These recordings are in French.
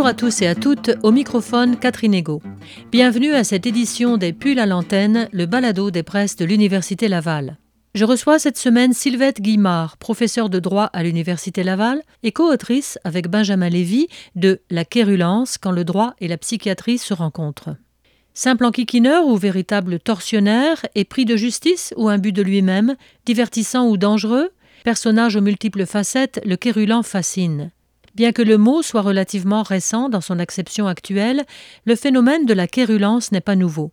Bonjour à tous et à toutes, au microphone Catherine Ego. Bienvenue à cette édition des Pulls à l'antenne, le balado des presses de l'Université Laval. Je reçois cette semaine Sylvette Guimard, professeure de droit à l'Université Laval et co-autrice avec Benjamin Lévy de La quérulence quand le droit et la psychiatrie se rencontrent. Simple enquiquineur ou véritable tortionnaire, épris de justice ou imbu de lui-même, divertissant ou dangereux, personnage aux multiples facettes, le quérulant fascine. Bien que le mot soit relativement récent dans son acception actuelle, le phénomène de la quérulence n'est pas nouveau.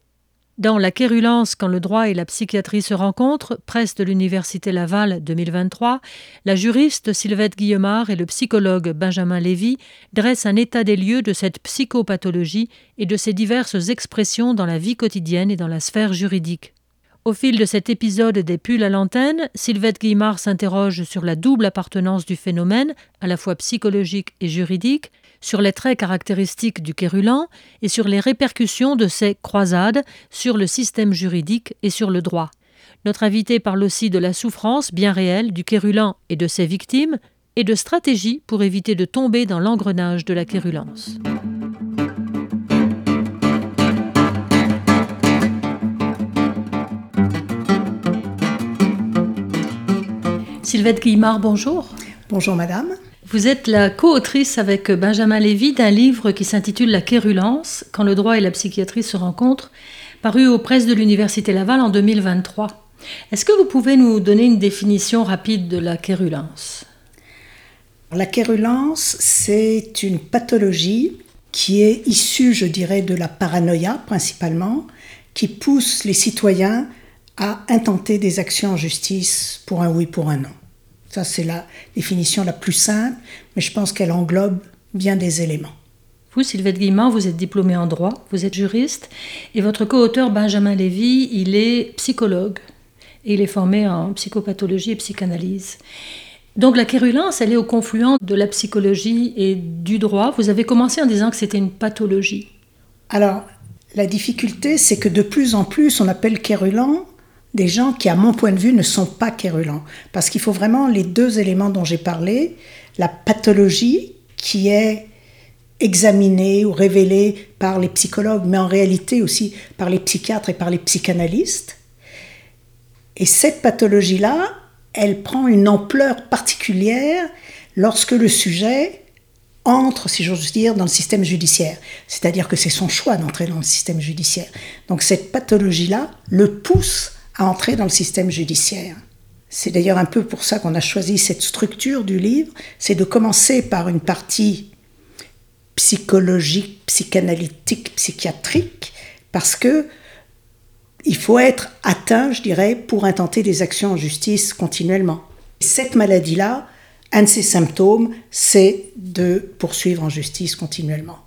Dans La quérulence quand le droit et la psychiatrie se rencontrent, presse de l'Université Laval 2023, la juriste Sylvette Guillemard et le psychologue Benjamin Lévy dressent un état des lieux de cette psychopathologie et de ses diverses expressions dans la vie quotidienne et dans la sphère juridique. Au fil de cet épisode des pulls à l'antenne, Sylvette Guimard s'interroge sur la double appartenance du phénomène, à la fois psychologique et juridique, sur les traits caractéristiques du quérulant et sur les répercussions de ces croisades sur le système juridique et sur le droit. Notre invité parle aussi de la souffrance bien réelle du quérulant et de ses victimes, et de stratégies pour éviter de tomber dans l'engrenage de la quérulence. Sylvette Guillemard, bonjour. Bonjour madame. Vous êtes la co-autrice avec Benjamin Lévy d'un livre qui s'intitule La quérulence, quand le droit et la psychiatrie se rencontrent, paru aux presses de l'Université Laval en 2023. Est-ce que vous pouvez nous donner une définition rapide de la quérulence? La quérulence, c'est une pathologie qui est issue, je dirais, de la paranoïa principalement, qui pousse les citoyens à intenter des actions en justice pour un oui, pour un non. Ça, c'est la définition la plus simple, mais je pense qu'elle englobe bien des éléments. Vous, Sylvette Guimard, vous êtes diplômée en droit, vous êtes juriste, et votre co-auteur Benjamin Lévy, il est psychologue, et il est formé en psychopathologie et psychanalyse. Donc la quérulence, elle est au confluent de la psychologie et du droit. Vous avez commencé en disant que c'était une pathologie. Alors, la difficulté, c'est que de plus en plus, on appelle quérulent des gens qui, à mon point de vue, ne sont pas quérulents. Parce qu'il faut vraiment les deux éléments dont j'ai parlé, la pathologie qui est examinée ou révélée par les psychologues, mais en réalité aussi par les psychiatres et par les psychanalystes. Et cette pathologie-là, elle prend une ampleur particulière lorsque le sujet entre, si j'ose dire, dans le système judiciaire. C'est-à-dire que c'est son choix d'entrer dans le système judiciaire. Donc cette pathologie-là le pousse à entrer dans le système judiciaire. C'est d'ailleurs un peu pour ça qu'on a choisi cette structure du livre, c'est de commencer par une partie psychologique, psychanalytique, psychiatrique, parce que il faut être atteint, je dirais, pour intenter des actions en justice continuellement. Cette maladie-là, un de ses symptômes, c'est de poursuivre en justice continuellement.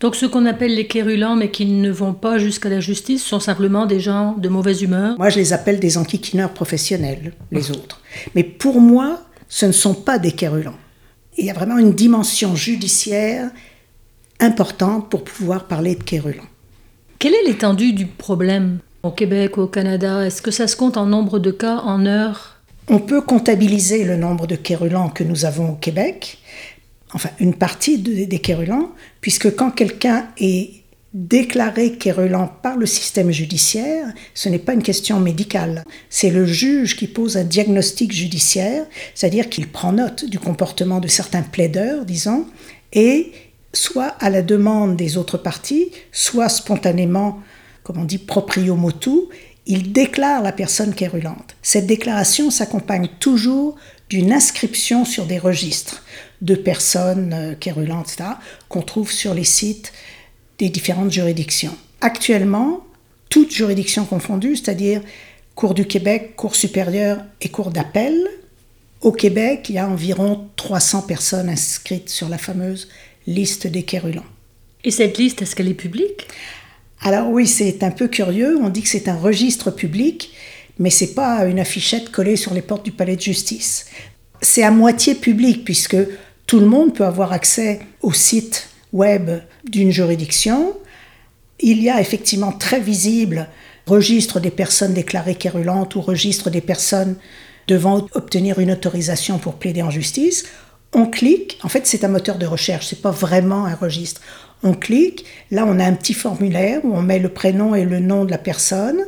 Donc ceux qu'on appelle les quérulents mais qui ne vont pas jusqu'à la justice sont simplement des gens de mauvaise humeur Moi je les appelle des enquiquineurs professionnels, les autres. Mais pour moi, ce ne sont pas des quérulents. Il y a vraiment une dimension judiciaire importante pour pouvoir parler de quérulents. Quelle est l'étendue du problème au Québec ou au Canada? Est-ce que ça se compte en nombre de cas, en heures? On peut comptabiliser le nombre de quérulents que nous avons au Québec, enfin une partie des quérulents, puisque quand quelqu'un est déclaré quérulant par le système judiciaire, ce n'est pas une question médicale. C'est le juge qui pose un diagnostic judiciaire, c'est-à-dire qu'il prend note du comportement de certains plaideurs, disons, et soit à la demande des autres parties, soit spontanément, comme on dit, proprio motu, il déclare la personne quérulante. Cette déclaration s'accompagne toujours d'une inscription sur des registres de personnes euh, quérulantes, etc., qu'on trouve sur les sites des différentes juridictions. Actuellement, toutes juridictions confondues, c'est-à-dire Cour du Québec, Cour supérieure et Cour d'appel, au Québec, il y a environ 300 personnes inscrites sur la fameuse liste des quérulants. Et cette liste, est-ce qu'elle est publique? Alors oui, c'est un peu curieux. On dit que c'est un registre public, mais c'est pas une affichette collée sur les portes du palais de justice. C'est à moitié public puisque tout le monde peut avoir accès au site web d'une juridiction. Il y a effectivement très visible registre des personnes déclarées quérulantes ou registre des personnes devant obtenir une autorisation pour plaider en justice. On clique, en fait c'est un moteur de recherche, c'est pas vraiment un registre. On clique, là on a un petit formulaire où on met le prénom et le nom de la personne.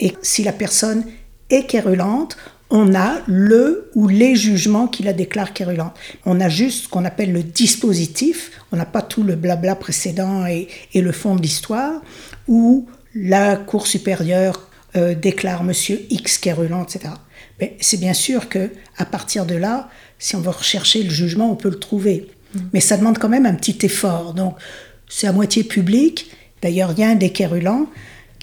Et si la personne est quérulente, on a le ou les jugements qui la déclarent quérulente. On a juste ce qu'on appelle le dispositif, on n'a pas tout le blabla précédent et, le fond de l'histoire, où la Cour supérieure euh, déclare Monsieur X quérulent, etc. Mais c'est bien sûr que à partir de là, si on veut rechercher le jugement, on peut le trouver. Mm. Mais ça demande quand même un petit effort. Donc c'est à moitié public. D'ailleurs, il y a un des quérulents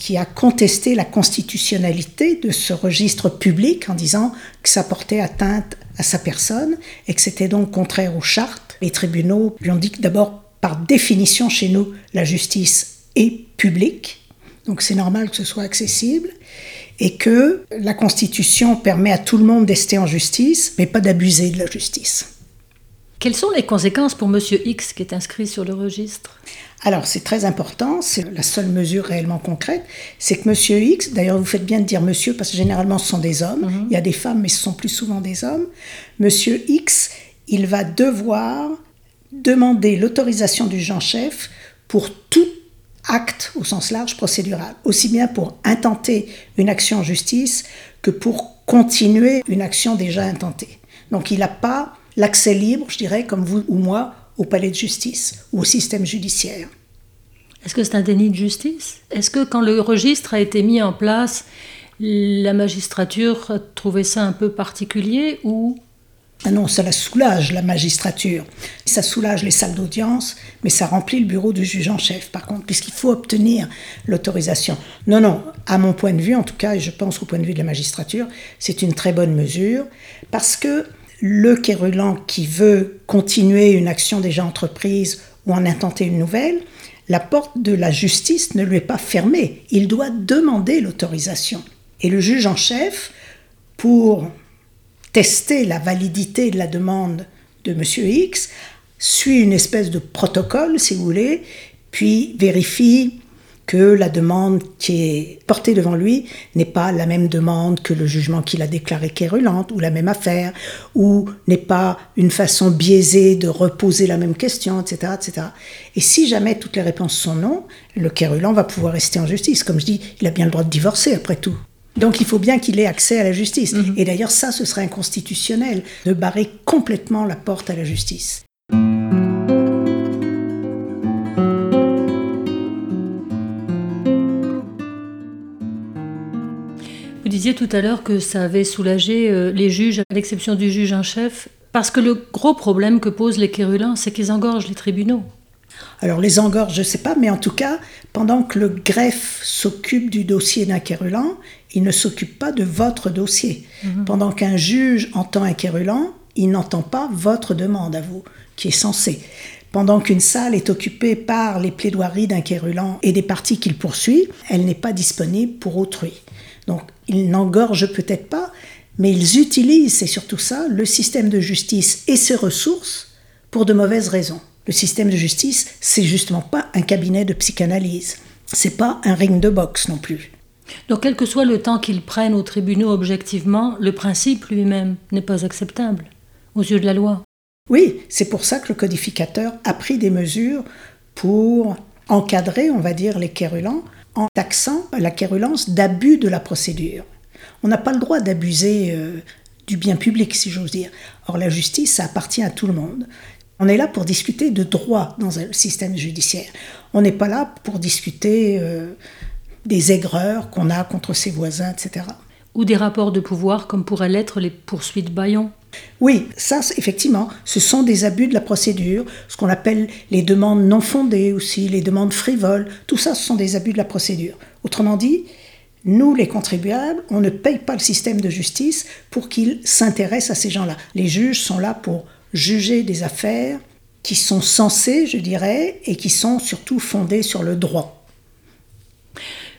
qui a contesté la constitutionnalité de ce registre public en disant que ça portait atteinte à sa personne et que c'était donc contraire aux chartes. Les tribunaux lui ont dit que d'abord, par définition chez nous, la justice est publique, donc c'est normal que ce soit accessible, et que la Constitution permet à tout le monde d'ester en justice, mais pas d'abuser de la justice. Quelles sont les conséquences pour Monsieur X qui est inscrit sur le registre? Alors c'est très important, c'est la seule mesure réellement concrète, c'est que Monsieur X, d'ailleurs vous faites bien de dire Monsieur parce que généralement ce sont des hommes, mhm. il y a des femmes mais ce sont plus souvent des hommes, Monsieur X, il va devoir demander l'autorisation du juge en chef pour tout acte au sens large procédural, aussi bien pour intenter une action en justice que pour continuer une action déjà intentée. Donc il n'a pas l'accès libre, je dirais, comme vous ou moi, au palais de justice ou au système judiciaire. Est-ce que c'est un déni de justice? Est-ce que quand le registre a été mis en place, la magistrature a trouvé ça un peu particulier ou? Ah non, ça la soulage, la magistrature. Ça soulage les salles d'audience, mais ça remplit le bureau du juge en chef, par contre, puisqu'il faut obtenir l'autorisation. Non, non, à mon point de vue, en tout cas, et je pense au point de vue de la magistrature, c'est une très bonne mesure, parce que le quérulant qui veut continuer une action déjà entreprise ou en intenter une nouvelle, la porte de la justice ne lui est pas fermée. Il doit demander l'autorisation. Et le juge en chef, pour tester la validité de la demande de M. X, suit une espèce de protocole, si vous voulez, puis vérifie que la demande qui est portée devant lui n'est pas la même demande que le jugement qu'il a déclaré quérulente, ou la même affaire, ou n'est pas une façon biaisée de reposer la même question, etc., etc. Et si jamais toutes les réponses sont non, le quérulant va pouvoir rester en justice. Comme je dis, il a bien le droit de divorcer après tout. Donc il faut bien qu'il ait accès à la justice. Mhm. Et d'ailleurs ça, ce serait inconstitutionnel de barrer complètement la porte à la justice. Disiez tout à l'heure que ça avait soulagé euh, les juges, à l'exception du juge en chef, parce que le gros problème que posent les quérulents, c'est qu'ils engorgent les tribunaux. Alors les engorgent, je ne sais pas, mais en tout cas, pendant que le greffe s'occupe du dossier d'un quérulant, il ne s'occupe pas de votre dossier. Mhm. Pendant qu'un juge entend un quérulant, il n'entend pas votre demande à vous, qui est censée. Pendant qu'une salle est occupée par les plaidoiries d'un quérulant et des parties qu'il poursuit, elle n'est pas disponible pour autrui. Donc ils n'engorgent peut-être pas, mais ils utilisent, c'est surtout ça, le système de justice et ses ressources pour de mauvaises raisons. Le système de justice, c'est justement pas un cabinet de psychanalyse. C'est pas un ring de boxe non plus. Donc, quel que soit le temps qu'ils prennent aux tribunaux objectivement, le principe lui-même n'est pas acceptable aux yeux de la loi. Oui, c'est pour ça que le codificateur a pris des mesures pour encadrer, on va dire, les quérulents en taxant la quérulence d'abus de la procédure. On n'a pas le droit d'abuser euh, du bien public, si j'ose dire. Or, la justice, ça appartient à tout le monde. On est là pour discuter de droit dans un système judiciaire. On n'est pas là pour discuter euh, des aigreurs qu'on a contre ses voisins, etc. Ou des rapports de pouvoir, comme pourraient l'être les poursuites Bayon. Oui, ça, effectivement, ce sont des abus de la procédure, ce qu'on appelle les demandes non fondées aussi, les demandes frivoles, tout ça, ce sont des abus de la procédure. Autrement dit, nous, les contribuables, on ne paye pas le système de justice pour qu'il s'intéresse à ces gens-là. Les juges sont là pour juger des affaires qui sont censées, je dirais, et qui sont surtout fondées sur le droit.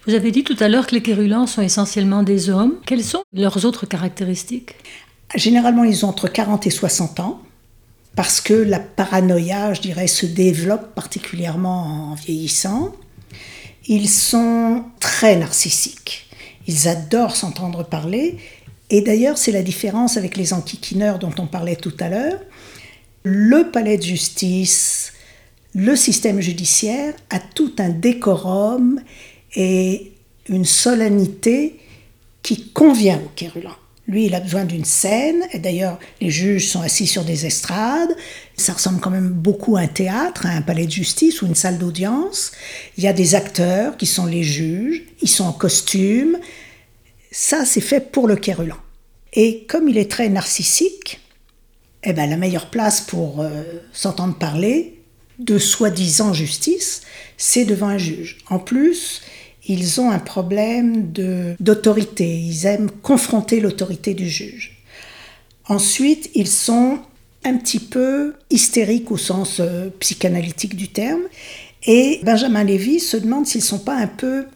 Vous avez dit tout à l'heure que les quérulents sont essentiellement des hommes. Quelles sont leurs autres caractéristiques? Généralement, ils ont entre 40 et 60 ans, parce que la paranoïa, je dirais, se développe particulièrement en vieillissant. Ils sont très narcissiques. Ils adorent s'entendre parler. Et d'ailleurs, c'est la différence avec les enquiquineurs dont on parlait tout à l'heure. le palais de justice, le système judiciaire a tout un décorum et une solennité qui convient au quérulant. Lui, il a besoin d'une scène, et d'ailleurs, les juges sont assis sur des estrades. Ça ressemble quand même beaucoup à un théâtre, à un palais de justice ou une salle d'audience. Il y a des acteurs qui sont les juges, ils sont en costume. Ça, c'est fait pour le quérulant. Et comme il est très narcissique, eh ben, la meilleure place pour euh, s'entendre parler de soi-disant justice, c'est devant un juge. En plus, ils ont un problème d'autorité. Ils aiment confronter l'autorité du juge. Ensuite, ils sont un petit peu hystériques au sens euh, psychanalytique du terme. Et Benjamin Lévy se demande s'ils ne sont pas un peu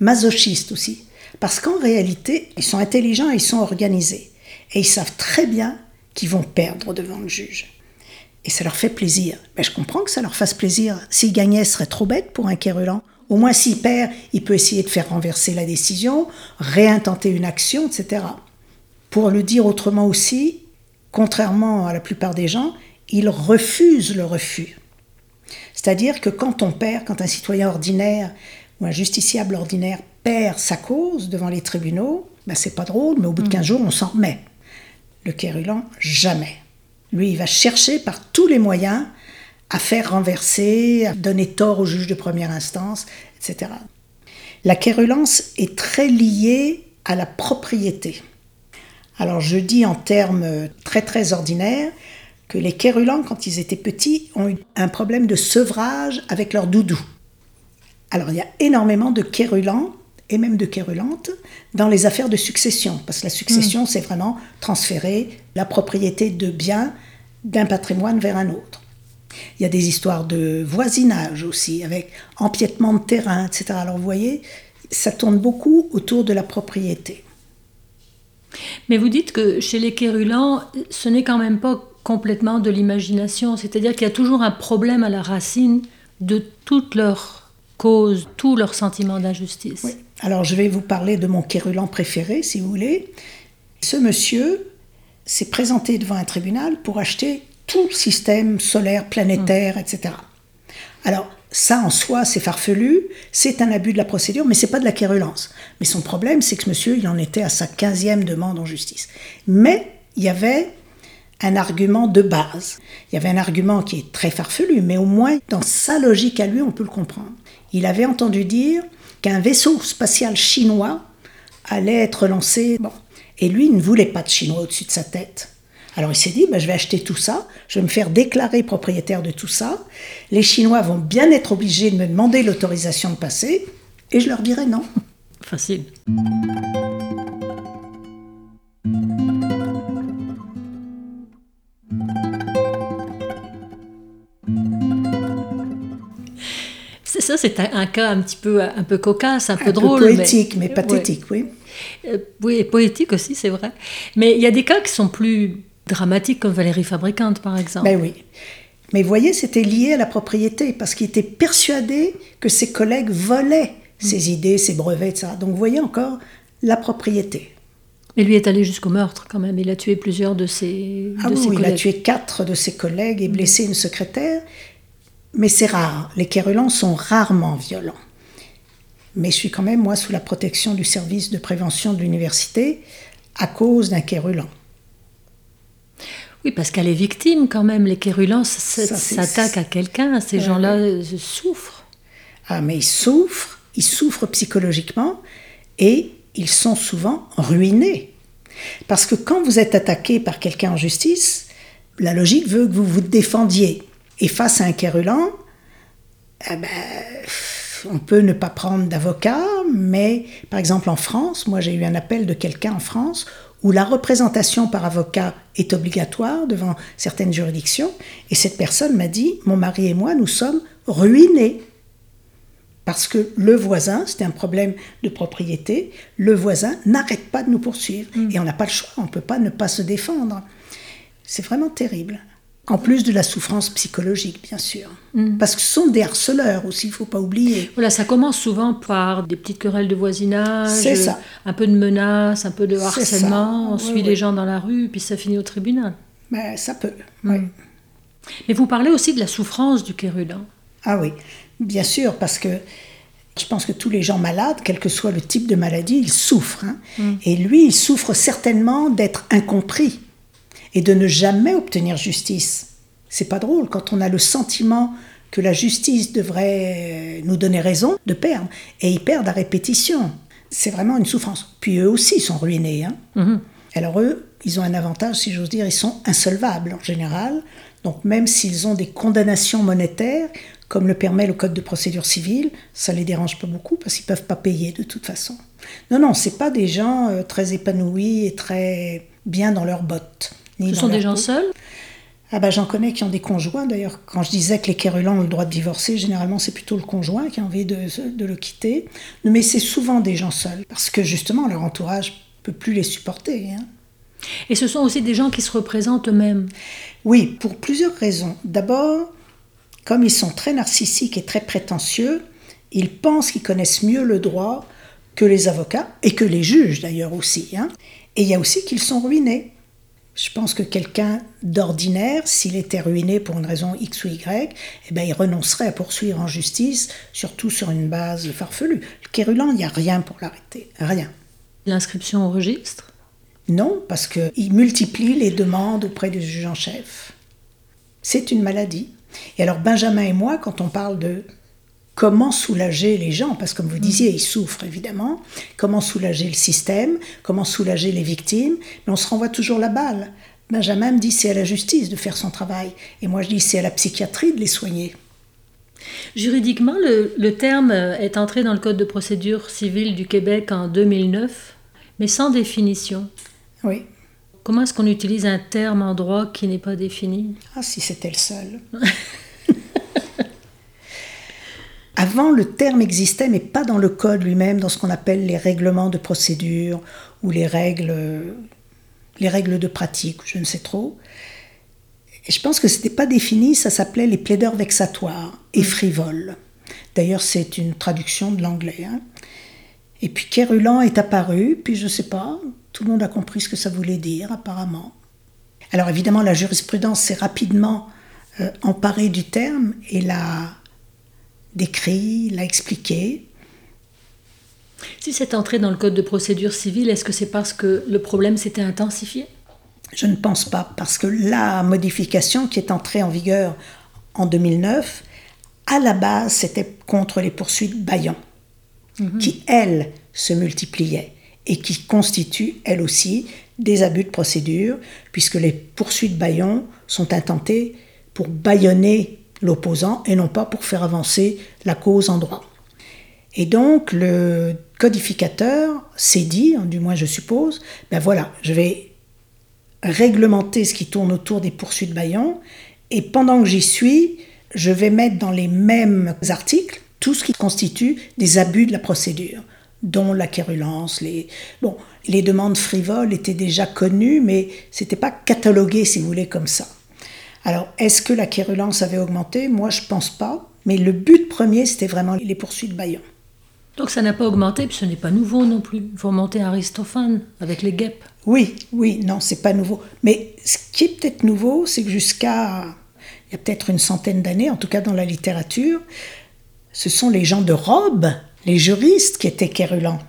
masochistes aussi. Parce qu'en réalité, ils sont intelligents et ils sont organisés. Et ils savent très bien qu'ils vont perdre devant le juge. Et ça leur fait plaisir. Mais je comprends que ça leur fasse plaisir. S'ils gagnaient, ce serait trop bête pour un quérulant. Au moins, s'il perd, il peut essayer de faire renverser la décision, réintenter une action, etc. Pour le dire autrement aussi, contrairement à la plupart des gens, il refuse le refus. C'est-à-dire que quand on perd, quand un citoyen ordinaire ou un justiciable ordinaire perd sa cause devant les tribunaux, ben c'est pas drôle, mais au bout de 15 mm. jours, on s'en remet. Le quérulant, jamais. Lui, il va chercher par tous les moyens à faire renverser, à donner tort au juge de première instance, etc. La quérulence est très liée à la propriété. Alors je dis en termes très très ordinaires que les quérulents, quand ils étaient petits, ont eu un problème de sevrage avec leur doudou. Alors il y a énormément de quérulents et même de quérulantes dans les affaires de succession, parce que la succession, hmm. c'est vraiment transférer la propriété de biens d'un patrimoine vers un autre. Il y a des histoires de voisinage aussi, avec empiètement de terrain, etc. Alors vous voyez, ça tourne beaucoup autour de la propriété. Mais vous dites que chez les quérulents, ce n'est quand même pas complètement de l'imagination, c'est-à-dire qu'il y a toujours un problème à la racine de toutes leurs causes, tous leurs sentiments d'injustice. Oui. Alors je vais vous parler de mon quérulant préféré, si vous voulez. Ce monsieur s'est présenté devant un tribunal pour acheter tout système solaire, planétaire, etc. Alors, ça en soi, c'est farfelu, c'est un abus de la procédure, mais c'est pas de la quérulence. Mais son problème, c'est que ce monsieur, il en était à sa quinzième demande en justice. Mais il y avait un argument de base. Il y avait un argument qui est très farfelu, mais au moins dans sa logique à lui, on peut le comprendre. Il avait entendu dire qu'un vaisseau spatial chinois allait être lancé. Bon. Et lui, il ne voulait pas de Chinois au-dessus de sa tête. Alors il s'est dit, ben, je vais acheter tout ça, je vais me faire déclarer propriétaire de tout ça. Les Chinois vont bien être obligés de me demander l'autorisation de passer, et je leur dirai non. Facile. Ça, c'est un, cas un petit peu, un peu cocasse, un peu drôle. poétique, mais, pathétique, oui. Euh, oui, poétique aussi, c'est vrai. Mais il y a des cas qui sont plus dramatique comme Valérie Fabricante, par exemple. Ben oui. Mais vous voyez, c'était lié à la propriété, parce qu'il était persuadé que ses collègues volaient ses mm. idées, ses brevets, etc. Donc vous voyez encore la propriété. Mais lui est allé jusqu'au meurtre quand même. Il a tué plusieurs de ses, ah oui, Il a tué quatre de ses collègues et blessé une secrétaire. Mais c'est rare. Les quérulents sont rarement violents. Mais je suis quand même, moi, sous la protection du service de prévention de l'université à cause d'un quérulant. Oui, parce qu'elle est victime quand même. Les quérulents s'attaquent à quelqu'un. Ces gens-là euh, souffrent. Ah, mais ils souffrent, ils souffrent psychologiquement et ils sont souvent ruinés. Parce que quand vous êtes attaqué par quelqu'un en justice, la logique veut que vous vous défendiez. Et face à un quérulant, eh ben, on peut ne pas prendre d'avocat, mais par exemple en France, moi j'ai eu un appel de quelqu'un en France où la représentation par avocat est obligatoire devant certaines juridictions, et cette personne m'a dit, mon mari et moi, nous sommes ruinés. Parce que le voisin, c'était un problème de propriété, le voisin n'arrête pas de nous poursuivre. Mm. Et on n'a pas le choix, on ne peut pas ne pas se défendre. C'est vraiment terrible. En plus de la souffrance psychologique, bien sûr. Mm. Parce que ce sont des harceleurs aussi, il ne faut pas oublier. Voilà, ça commence souvent par des petites querelles de voisinage, ça. un peu de menaces, un peu de harcèlement, on suit les gens dans la rue, puis ça finit au tribunal. Ben, ça peut, mm. Mais vous parlez aussi de la souffrance du quérulant. Ah oui, bien sûr, parce que je pense que tous les gens malades, quel que soit le type de maladie, ils souffrent. Hein. Mm. Et lui, il souffre certainement d'être incompris et de ne jamais obtenir justice. C'est pas drôle quand on a le sentiment que la justice devrait nous donner raison de perdre. Et ils perdent à répétition. C'est vraiment une souffrance. Puis eux aussi sont ruinés. Hein. Mm-hmm. Alors eux, ils ont un avantage, si j'ose dire, ils sont insolvables en général. Donc même s'ils ont des condamnations monétaires, comme le permet le Code de procédure civile, ça les dérange pas beaucoup parce qu'ils peuvent pas payer de toute façon. Non, non, c'est pas des gens euh, très épanouis et très bien dans leurs bottes. Ce sont des gens seuls ah bah, j'en connais qui ont des conjoints. D'ailleurs, quand je disais que les quérulants ont le droit de divorcer, généralement c'est plutôt le conjoint qui a envie de, de le quitter. Mais c'est souvent des gens seuls, parce que justement leur entourage peut plus les supporter. Hein. Et ce sont aussi des gens qui se représentent eux-mêmes. Oui, pour plusieurs raisons. D'abord, comme ils sont très narcissiques et très prétentieux, ils pensent qu'ils connaissent mieux le droit que les avocats et que les juges d'ailleurs aussi. Hein. Et il y a aussi qu'ils sont ruinés. Je pense que quelqu'un d'ordinaire, s'il était ruiné pour une raison X ou Y, eh ben, il renoncerait à poursuivre en justice, surtout sur une base farfelue. Le Kérulan, il n'y a rien pour l'arrêter, rien. L'inscription au registre? Non, parce qu'il multiplie les demandes auprès du juge en chef. C'est une maladie. Et alors Benjamin et moi, quand on parle de comment soulager les gens, parce que comme vous disiez, ils souffrent évidemment, comment soulager le système, comment soulager les victimes, mais on se renvoie toujours la balle. Benjamin me dit c'est à la justice de faire son travail, et moi je dis c'est à la psychiatrie de les soigner. Juridiquement, le, le terme est entré dans le Code de procédure civile du Québec en 2009, mais sans définition. Oui. Comment est-ce qu'on utilise un terme en droit qui n'est pas défini? Ah, si c'était le seul. Avant, le terme existait, mais pas dans le code lui-même, dans ce qu'on appelle les règlements de procédure ou les règles, les règles de pratique, je ne sais trop. Et je pense que ce n'était pas défini, ça s'appelait les plaideurs vexatoires et mm. frivoles. D'ailleurs, c'est une traduction de l'anglais. Hein. Et puis Kérulan est apparu, puis je ne sais pas, tout le monde a compris ce que ça voulait dire, apparemment. Alors évidemment, la jurisprudence s'est rapidement euh, emparée du terme et l'a décrit, l'a expliqué. Si c'est entré dans le Code de procédure civile, est-ce que c'est parce que le problème s'était intensifié? Je ne pense pas, parce que la modification qui est entrée en vigueur en 2009, à la base, c'était contre les poursuites Bayon, mhm. qui, elles, se multipliaient et qui constituent, elles aussi, des abus de procédure, puisque les poursuites baillons sont intentées pour baïonner l'opposant et non pas pour faire avancer la cause en droit. Et donc le codificateur s'est dit, du moins je suppose, ben voilà, je vais réglementer ce qui tourne autour des poursuites baillons, et pendant que j'y suis, je vais mettre dans les mêmes articles tout ce qui constitue des abus de la procédure dont la quérulence. Les, bon, les demandes frivoles étaient déjà connues, mais c'était pas catalogué, si vous voulez, comme ça. Alors, est-ce que la quérulence avait augmenté? Moi, je pense pas. Mais le but premier, c'était vraiment les poursuites Bayon. Donc ça n'a pas augmenté, puis ce n'est pas nouveau non plus. Il faut remonter à Aristophane avec les guêpes. Oui, oui, non, c'est pas nouveau. Mais ce qui est peut-être nouveau, c'est que jusqu'à il y a peut-être une centaine d'années, en tout cas dans la littérature, ce sont les gens de robe les juristes qui étaient quérulents.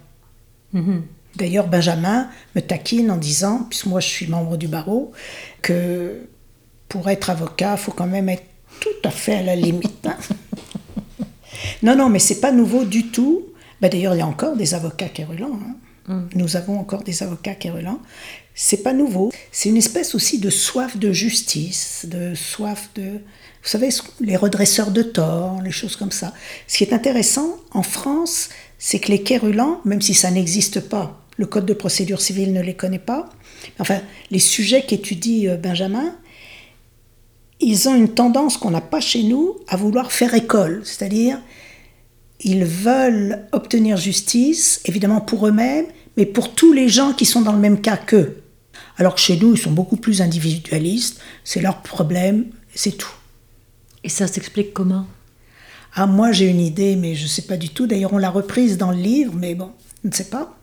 Mhm. D'ailleurs, Benjamin me taquine en disant, puisque moi je suis membre du barreau, que pour être avocat, il faut quand même être tout à fait à la limite. Hein. non, non, mais c'est pas nouveau du tout. Ben, D'ailleurs, il y a encore des avocats quérulents. Hein. Mm. Nous avons encore des avocats quérulents. C'est pas nouveau. C'est une espèce aussi de soif de justice, de soif de, vous savez, les redresseurs de tort, les choses comme ça. Ce qui est intéressant en France, c'est que les quérulents, même si ça n'existe pas, le Code de procédure civile ne les connaît pas, enfin, les sujets qu'étudie euh, Benjamin, ils ont une tendance qu'on n'a pas chez nous à vouloir faire école, c'est-à-dire ils veulent obtenir justice, évidemment pour eux-mêmes, mais pour tous les gens qui sont dans le même cas qu'eux. Alors que chez nous, ils sont beaucoup plus individualistes, c'est leur problème, c'est tout. Et ça s'explique comment? Ah, moi j'ai une idée, mais je ne sais pas du tout. D'ailleurs, on l'a reprise dans le livre, mais bon, je ne sais pas.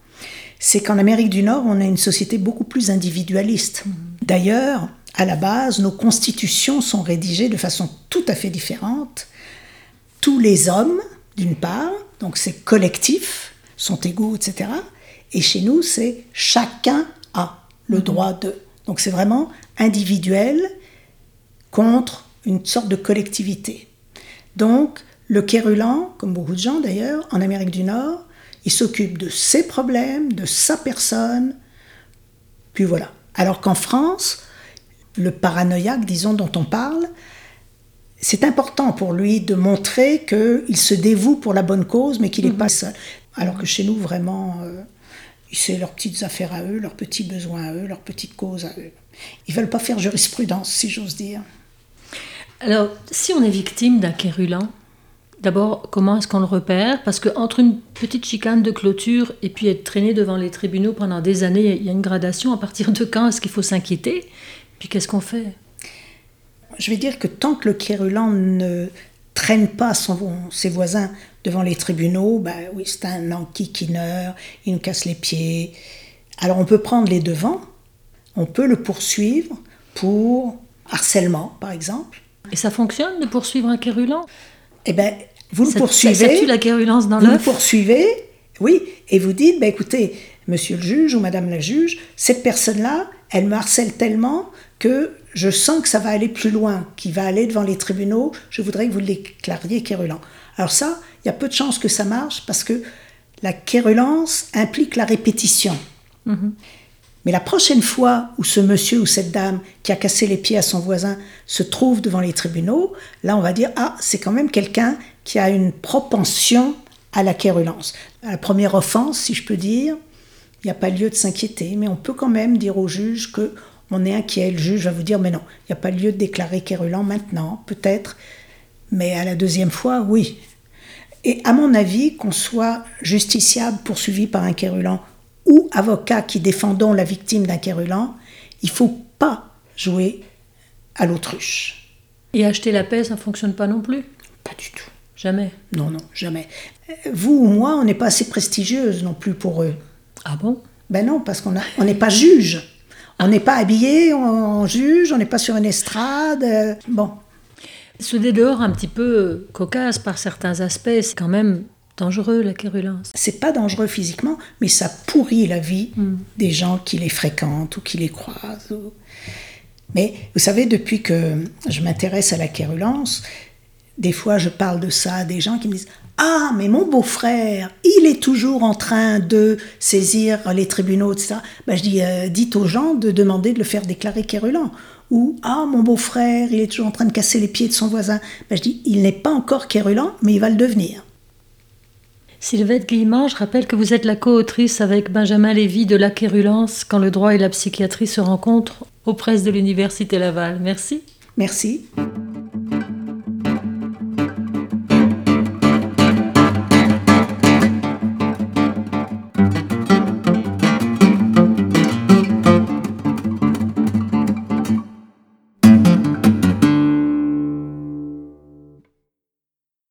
C'est qu'en Amérique du Nord, on a une société beaucoup plus individualiste. Mhm. D'ailleurs, à la base, nos constitutions sont rédigées de façon tout à fait différente. Tous les hommes, d'une part, donc c'est collectif, sont égaux, etc. Et chez nous, c'est chacun a le mhm. droit de. Donc c'est vraiment individuel contre une sorte de collectivité. Donc le quérulant, comme beaucoup de gens d'ailleurs, en Amérique du Nord, il s'occupe de ses problèmes, de sa personne, puis voilà. Alors qu'en France, le paranoïaque, disons, dont on parle, c'est important pour lui de montrer qu'il se dévoue pour la bonne cause, mais qu'il n'est pas mhm. seul. Alors que chez nous, vraiment, euh, c'est leurs petites affaires à eux, leurs petits besoins à eux, leurs petites causes à eux. Ils veulent pas faire jurisprudence, si j'ose dire. Alors, si on est victime d'un quérulant, d'abord, comment est-ce qu'on le repère? Parce qu'entre une petite chicane de clôture et puis être traîné devant les tribunaux pendant des années, il y a une gradation. À partir de quand est-ce qu'il faut s'inquiéter? Puis qu'est-ce qu'on fait? Je vais dire que tant que le quérulant ne traîne pas son, ses voisins devant les tribunaux, ben oui, c'est un enquiquineur, il nous casse les pieds. Alors on peut prendre les devants, on peut le poursuivre pour harcèlement, par exemple. Et ça fonctionne de poursuivre un quérulant? Eh bien, vous le poursuivez. Ça, tue la quérulence dans Vous le poursuivez, oui, et vous dites, ben écoutez, monsieur le juge ou madame la juge, cette personne-là, elle me harcèle tellement que je sens que ça va aller plus loin, qu'il va aller devant les tribunaux, je voudrais que vous le déclariez quérulant. Alors ça, il y a peu de chances que ça marche parce que la quérulence implique la répétition. Mhm. Mais la prochaine fois où ce monsieur ou cette dame qui a cassé les pieds à son voisin se trouve devant les tribunaux, là on va dire ah c'est quand même quelqu'un qui a une propension à la quérulence. À la première offense, si je peux dire, il n'y a pas lieu de s'inquiéter, mais on peut quand même dire au juge que on est inquiet. Le juge va vous dire mais non, il n'y a pas lieu de déclarer quérulant maintenant, peut-être, mais à la deuxième fois, oui. Et à mon avis, qu'on soit justiciable poursuivi par un quérulant ou avocat qui défendons la victime d'un quérulant, il faut pas jouer à l'autruche. Et acheter la paix, ça fonctionne pas non plus? Pas du tout. Jamais? Non, non, jamais. Vous ou moi, on n'est pas assez prestigieuse non plus pour eux. Ah bon? Ben non, parce qu'on n'est pas juge. On n'est pas habillé en juge, on n'est pas sur une estrade. Euh, bon. Ce dehors un petit peu cocasse par certains aspects, c'est quand même dangereux la quérulence. C'est pas dangereux physiquement, mais ça pourrit la vie hmm. des gens qui les fréquentent ou qui les croisent. Mais vous savez, depuis que je m'intéresse à la quérulence, des fois je parle de ça à des gens qui me disent Ah, mais mon beau-frère, il est toujours en train de saisir les tribunaux, etc. Ben, je dis euh, Dites aux gens de demander de le faire déclarer quérulant. Ou Ah, mon beau-frère, il est toujours en train de casser les pieds de son voisin. Ben, je dis Il n'est pas encore quérulant, mais il va le devenir. Sylvette Guillemard, je rappelle que vous êtes la co-autrice avec Benjamin Lévy de La Quérulence quand le droit et la psychiatrie se rencontrent aux presses de l'Université Laval. Merci. Merci.